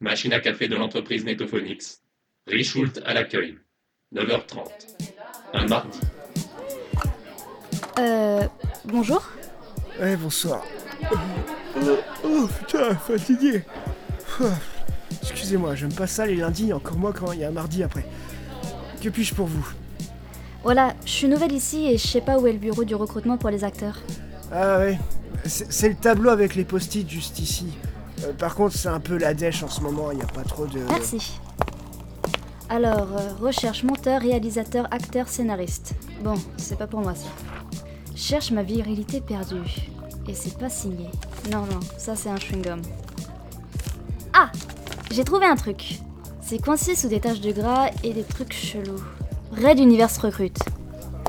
Machine à café de l'entreprise Netophonix. Richult à l'accueil. 9h30. Un mardi. Euh. Bonjour Ouais, bonsoir. Oh, oh, putain, fatigué. Excusez-moi, j'aime pas ça les lundis, encore moins quand il y a un mardi après. Que puis-je pour vous? Voilà, je suis nouvelle ici et je sais pas où est le bureau du recrutement pour les acteurs. Ah ouais, c'est c'est le tableau avec les post-it juste ici. Euh, par contre, c'est un peu la dèche en ce moment, il n'y a pas trop de... Merci. Alors, euh, recherche monteur, réalisateur, acteur, scénariste. Bon, c'est pas pour moi ça. Cherche ma virilité perdue. Et c'est pas signé. Non, non, ça c'est un chewing-gum. Ah J'ai trouvé un truc. C'est coincé sous des taches de gras et des trucs chelous. Red Universe recrute.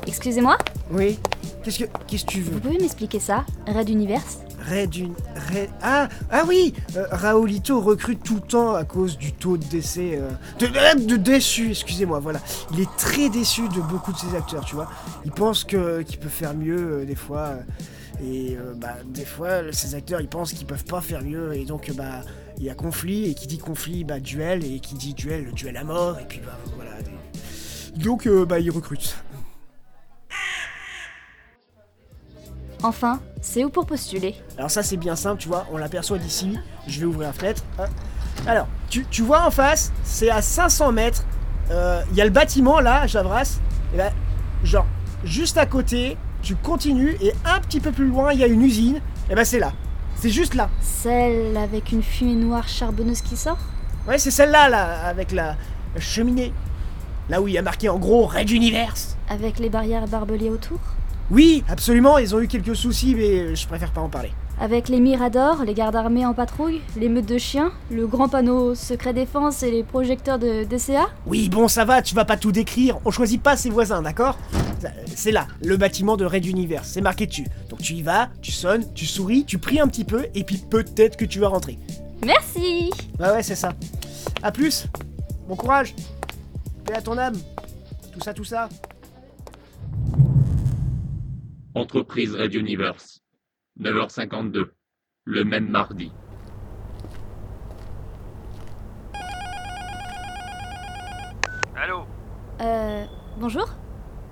Excusez-moi? Oui Qu'est-ce que qu'est-ce que tu Vous veux pouvez m'expliquer ça? Red Universe? Red une... Red... Ah Ah oui euh, Raoulito recrute tout le temps à cause du taux de décès... euh, De, de, déçu, excusez-moi, voilà. Il est très déçu de beaucoup de ses acteurs, tu vois. Il pense que qu'il peut faire mieux, euh, des fois... euh, et euh, bah, des fois, ces acteurs, ils pensent qu'ils peuvent pas faire mieux, et donc, euh, bah, il y a conflit, et qui dit conflit, bah, duel, et qui dit duel, duel à mort, et puis, bah, voilà. Donc, euh, bah, il recrute. Enfin, c'est où pour postuler Alors ça c'est bien simple, tu vois, on l'aperçoit d'ici. Je vais ouvrir la fenêtre. Alors, tu, tu vois en face, c'est à 500 mètres. Euh, Il y a le bâtiment là, Javras. Et ben, genre, juste à côté, tu continues et un petit peu plus loin, il y a une usine. Et ben c'est là. C'est juste là. Celle avec une fumée noire charbonneuse qui sort Ouais, c'est celle-là, là, avec la, la cheminée. Là où il y a marqué en gros Red Universe. Avec les barrières barbelées autour Oui, absolument, ils ont eu quelques soucis, mais je préfère pas en parler. Avec les miradors, les gardes armés en patrouille, les meutes de chiens, le grand panneau secret défense et les projecteurs de DCA Oui, bon, ça va, tu vas pas tout décrire. On choisit pas ses voisins, d'accord? C'est là, le bâtiment de Red Universe, c'est marqué dessus. Donc tu y vas, tu sonnes, tu souris, tu pries un petit peu, et puis peut-être que tu vas rentrer. Merci Ouais, ouais, c'est ça. A plus, bon courage, paix à ton âme, tout ça, tout ça. Entreprise Red Universe. 9h52. Le même mardi. Allô? Euh. Bonjour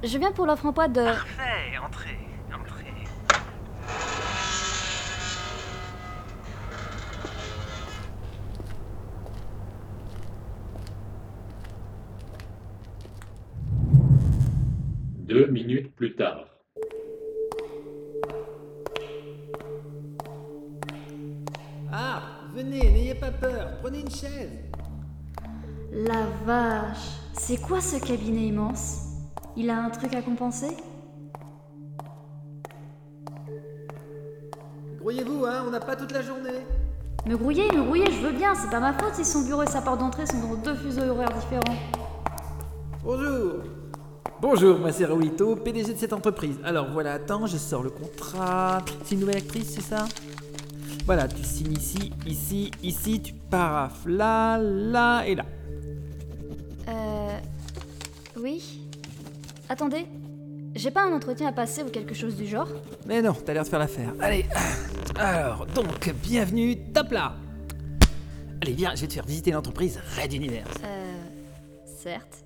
Je viens pour l'offre emploi de. Parfait, entrez, entrez. Deux minutes plus tard. Une chaise. La vache C'est quoi ce cabinet immense? Il a un truc à compenser? Grouillez-vous, hein, on n'a pas toute la journée. Me grouiller, me grouiller, je veux bien, c'est pas ma faute si son bureau et sa porte d'entrée sont dans deux fuseaux horaires différents. Bonjour. Bonjour, moi c'est Raoulito, PDG de cette entreprise. Alors voilà, attends, je sors le contrat. C'est une nouvelle actrice, c'est ça? Voilà, tu signes ici, ici, ici, tu parafes là, là et là. Euh. Oui Attendez, j'ai pas un entretien à passer ou quelque chose du genre? Mais non, t'as l'air de faire l'affaire. Allez, alors, donc, bienvenue, top là Allez, viens, je vais te faire visiter l'entreprise Red Universe. Euh. Certes.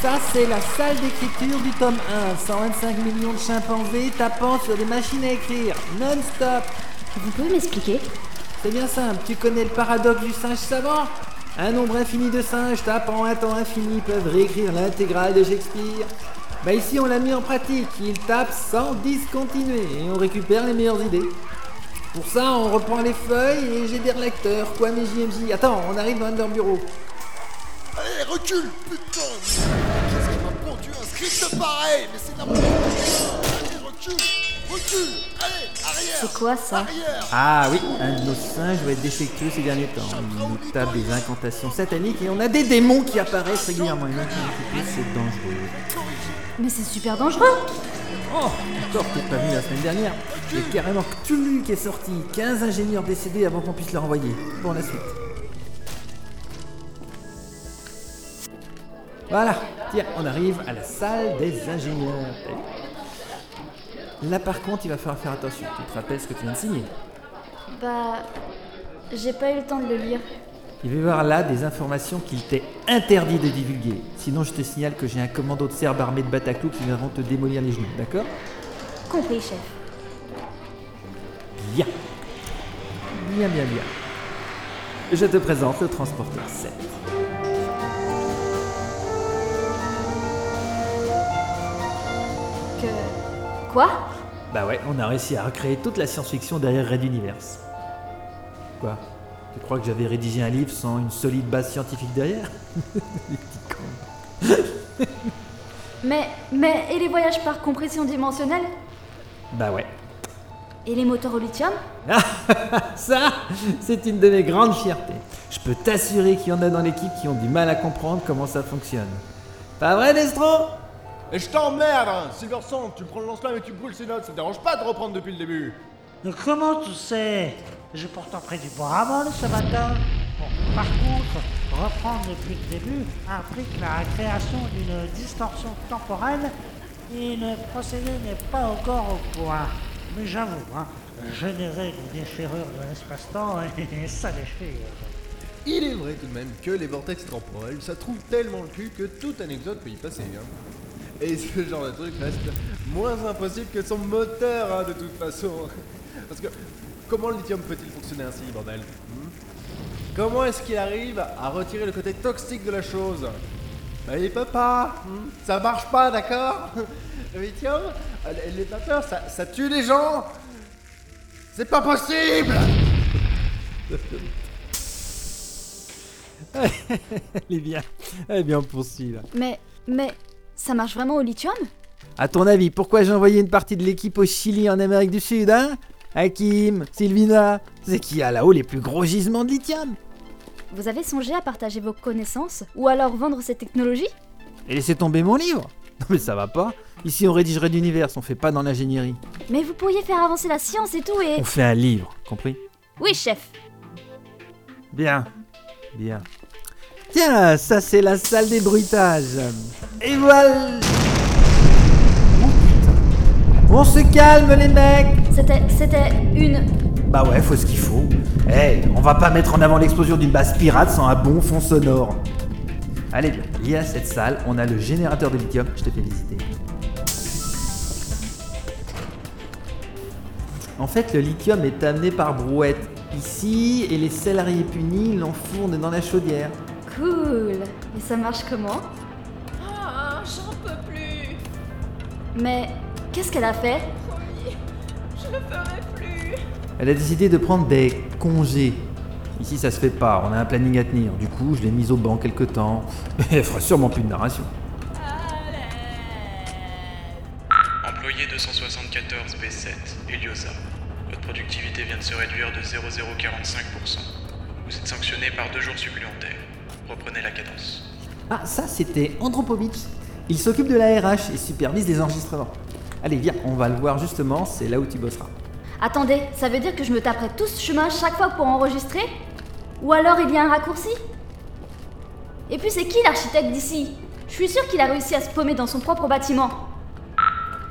Ça, c'est la salle d'écriture du tome 1. 125 millions de chimpanzés tapant sur des machines à écrire, non-stop. Vous pouvez m'expliquer? C'est bien simple, tu connais le paradoxe du singe savant? Un nombre infini de singes tapant un temps infini peuvent réécrire l'intégrale de Shakespeare. Bah ici on l'a mis en pratique, ils tapent sans discontinuer et on récupère les meilleures idées. Pour ça on reprend les feuilles et j'ai des relecteurs, quoi mes JMJ. Attends, on arrive dans leur bureau. Recule, putain Qu'est-ce qui m'a pondu un script pareil Mais c'est n'importe quoi Allez, recule Recule Allez, arrière C'est quoi ça Arrière Ah oui, un de nos singes doit être défectueux ces derniers temps. Il nous tape des incantations sataniques et on a des démons qui apparaissent régulièrement. Et c'est dangereux. Mais c'est super dangereux Oh, encore t'es pas venu la semaine dernière. Il y a carrément Cthulhu qui est sorti. 15 ingénieurs décédés avant qu'on puisse le renvoyer. Bon, la suite. Voilà, tiens, on arrive à la salle des ingénieurs. Là par contre, il va falloir faire attention. Tu te rappelles ce que tu viens de signer Bah. J'ai pas eu le temps de le lire. Il va y avoir là des informations qu'il t'est interdit de divulguer. Sinon, je te signale que j'ai un commando de Serbes armés de Bataclou qui viendront te démolir les genoux, d'accord? Compris, chef. Bien. Bien, bien, bien. Je te présente le transporteur 7. Quoi Bah ouais, on a réussi à recréer toute la science-fiction derrière Red Universe. Quoi? Tu crois que j'avais rédigé un livre sans une solide base scientifique derrière? Les petits cons. Mais. Mais. Et les voyages par compression dimensionnelle? Bah ouais. Et les moteurs au lithium? Ça, c'est une de mes grandes fiertés. Je peux t'assurer qu'il y en a dans l'équipe qui ont du mal à comprendre comment ça fonctionne. Pas vrai, Destro? Et je t'emmerde, hein Silverson, tu prends le lance-flamme et tu brûles ses notes, ça te dérange pas de reprendre depuis le début Mais comment tu sais? J'ai pourtant pris du Boramol ce matin. Bon, par contre, reprendre depuis le début implique la création d'une distorsion temporelle et le procédé n'est pas encore au point. Mais j'avoue, hein, générer une déchirure de l'espace-temps, ça déchire. Il est vrai tout de même que les vortex temporels, ça trouve tellement le cul que tout anecdote peut y passer. Hein. Et ce genre de truc reste moins impossible que son moteur, hein, de toute façon. Parce que comment le lithium peut-il fonctionner ainsi, bordel hmm? Comment est-ce qu'il arrive à retirer le côté toxique de la chose? Bah il peut pas hmm? Ça marche pas, d'accord? Le lithium, euh, les vapeurs, ça, ça tue les gens C'est pas possible Elle est bien. Elle est bien poursuivre. là. Mais. Mais. Ça marche vraiment au lithium? À ton avis, pourquoi j'ai envoyé une partie de l'équipe au Chili en Amérique du Sud, hein? Hakim, Sylvina, c'est qui a là-haut les plus gros gisements de lithium? Vous avez songé à partager vos connaissances Ou alors vendre ces technologies? Et laissez tomber mon livre Non mais ça va pas. Ici on rédigerait d'univers, on fait pas dans l'ingénierie. Mais vous pourriez faire avancer la science et tout et. On fait un livre, compris? Oui, chef Bien, bien. Tiens, ça c'est la salle des bruitages. Et voilà Oh. On se calme les mecs C'était. C'était une. Bah ouais, faut ce qu'il faut. Eh, on va pas mettre en avant l'explosion d'une base pirate sans un bon fond sonore. Allez bien, lié à cette salle, on a le générateur de lithium, je t'ai fait visiter. En fait, le lithium est amené par brouette ici et les salariés punis l'enfournent dans la chaudière. Cool Et ça marche comment? Mais. Qu'est-ce qu'elle a fait? Promis, je le ferai plus. Elle a décidé de prendre des congés. Ici, ça se fait pas, on a un planning à tenir. Du coup, je l'ai mise au banc quelque temps. Elle fera sûrement plus de narration. Employé 274 B7, Eliosa. Votre productivité vient de se réduire de 0,045%. Vous êtes sanctionné par deux jours supplémentaires. Reprenez la cadence. Ah, ça, c'était Andropovitch. Il s'occupe de la RH et supervise les enregistrements. Allez, viens, on va le voir justement, c'est là où tu bosseras. Attendez, ça veut dire que je me taperai tout ce chemin chaque fois pour enregistrer? Ou alors il y a un raccourci? Et puis c'est qui l'architecte d'ici? Je suis sûre qu'il a réussi à se paumer dans son propre bâtiment.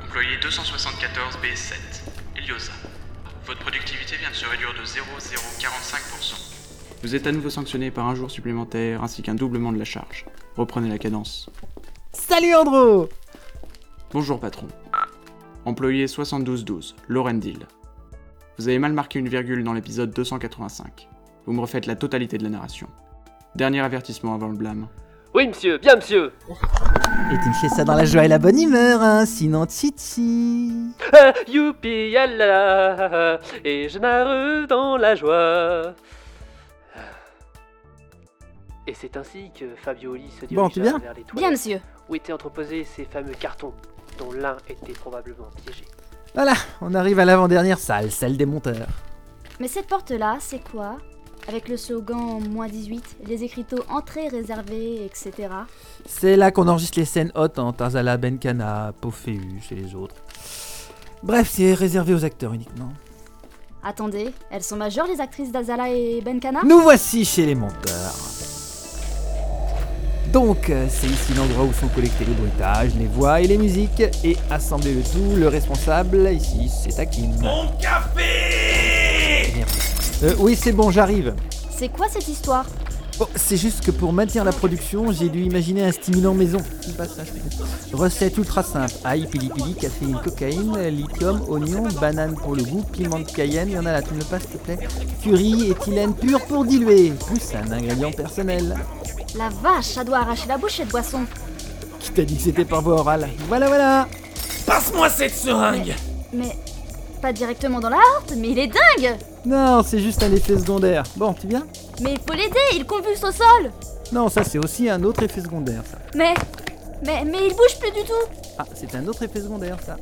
Employé 274 B7, Eliosa. Votre productivité vient de se réduire de 0,045%. Vous êtes à nouveau sanctionné par un jour supplémentaire ainsi qu'un doublement de la charge. Reprenez la cadence. Salut Andro Bonjour patron. Employé 7212, Laurendil. Vous avez mal marqué une virgule dans l'épisode 285. Vous me refaites la totalité de la narration. Dernier avertissement avant le blâme. Oui, monsieur, bien, monsieur. Et tu me fais ça dans la joie et la bonne humeur, hein, sinon titi. Ah, youpi, yalla, et je narre dans la joie. Et c'est ainsi que Fabioli se Bon, tu dirigea viens vers les Bien, monsieur. Où étaient entreposés ces fameux cartons, dont l'un était probablement piégé. Voilà, on arrive à l'avant-dernière salle, celle des monteurs. Mais cette porte-là, c'est quoi? Avec le slogan moins 18, les écriteaux entrée réservée, etc. C'est là qu'on enregistre les scènes hautes en Tazala, Benkana, Pophéus et les autres. Bref, c'est réservé aux acteurs uniquement. Attendez, elles sont majeures les actrices d'Azala et Benkana? Nous voici chez les monteurs. Donc, euh, c'est ici l'endroit où sont collectés les bruitages, les voix et les musiques, et assembler le tout, le responsable, ici, c'est Hakim. Mon café Merde. Euh, oui, c'est bon, j'arrive. C'est quoi cette histoire? Bon, c'est juste que pour maintenir la production, j'ai dû imaginer un stimulant maison. Recette ultra simple. Ail, pili pili, caféine, cocaïne, lithium, oignon, banane pour le goût, piment de cayenne, il y en a là, tu me le passes s'il te plaît? Curry, éthylène pur pour diluer, plus un ingrédient personnel. La vache, ça doit arracher la bouche cette boisson. Qui t'a dit que c'était par voie orale Voilà, voilà Passe-moi cette seringue Mais pas directement dans la horte, mais il est dingue Non, c'est juste un effet secondaire. Bon, tu viens Mais il faut l'aider, il convulse au sol Non, ça c'est aussi un autre effet secondaire, ça. Mais. Mais, mais il bouge plus du tout Ah, c'est un autre effet secondaire, ça.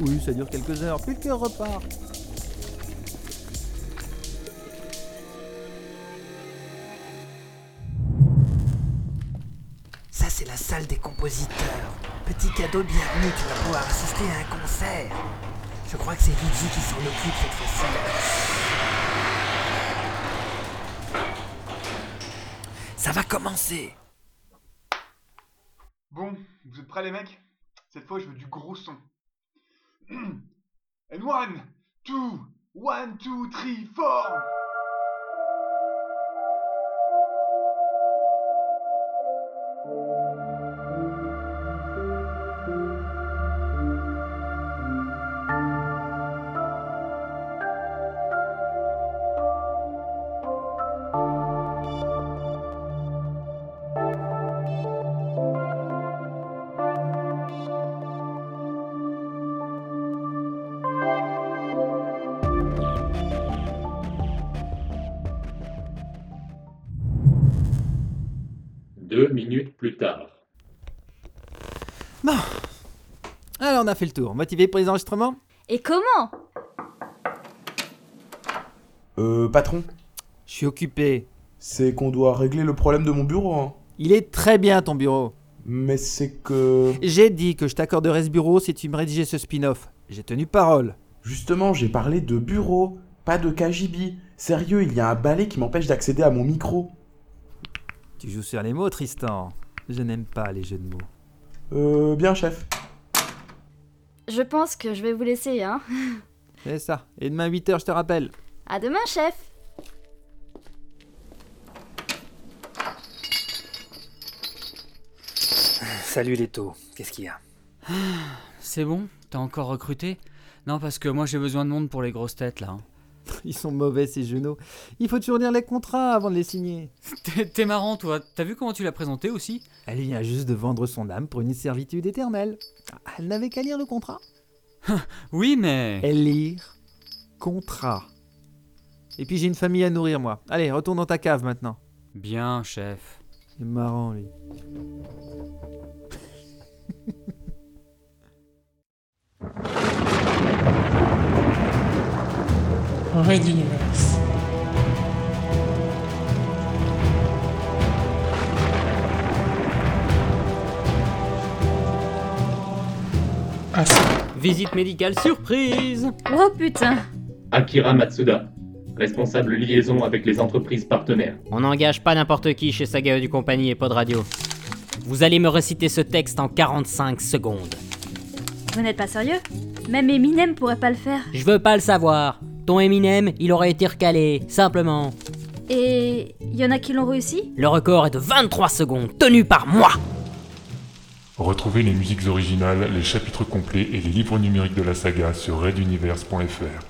Oui, ça dure quelques heures, puis le cœur repart. Des compositeurs. Petit cadeau de bienvenue, tu vas pouvoir assister à un concert. Je crois que c'est Luigi qui s'en occupe cette fois-ci. Ça va commencer. Bon, vous êtes prêts les mecs? Cette fois je veux du gros son. And one, two, one, two, three, four Deux minutes plus tard. Bon. Alors, on a fait le tour. Motivé pour les enregistrements? Et comment? Euh, patron Je suis occupé. C'est qu'on doit régler le problème de mon bureau, hein. Il est très bien ton bureau. Mais c'est que... J'ai dit que je t'accorderais ce bureau si tu me rédigeais ce spin-off. J'ai tenu parole. Justement, j'ai parlé de bureau, pas de KGB. Sérieux, il y a un balai qui m'empêche d'accéder à mon micro. Tu joues sur les mots, Tristan. Je n'aime pas les jeux de mots. Euh, bien, chef. Je pense que je vais vous laisser, hein. C'est ça. Et demain 8h, je te rappelle. À demain, chef Salut Leto, qu'est-ce qu'il y a? C'est bon T'as encore recruté? Non, parce que moi j'ai besoin de monde pour les grosses têtes là. Ils sont mauvais ces genoux. Il faut toujours lire les contrats avant de les signer. T'es marrant toi. T'as vu comment tu l'as présenté aussi? Elle vient juste de vendre son âme pour une servitude éternelle. Elle n'avait qu'à lire le contrat. Oui, mais. Elle lire contrat. Et puis j'ai une famille à nourrir moi. Allez, retourne dans ta cave maintenant. Bien, chef. C'est marrant lui. Red Universe. Ah. Visite médicale surprise Oh putain Akira Matsuda, responsable liaison avec les entreprises partenaires. On n'engage pas n'importe qui chez Saga du Compagnie et Pod Radio. Vous allez me reciter ce texte en 45 secondes. Vous n'êtes pas sérieux? Même Eminem pourrait pas le faire. Je veux pas le savoir. Ton Eminem, il aurait été recalé, simplement. Et il y en a qui l'ont réussi? Le record est de 23 secondes, tenu par moi Retrouvez les musiques originales, les chapitres complets et les livres numériques de la saga sur reduniverse.fr.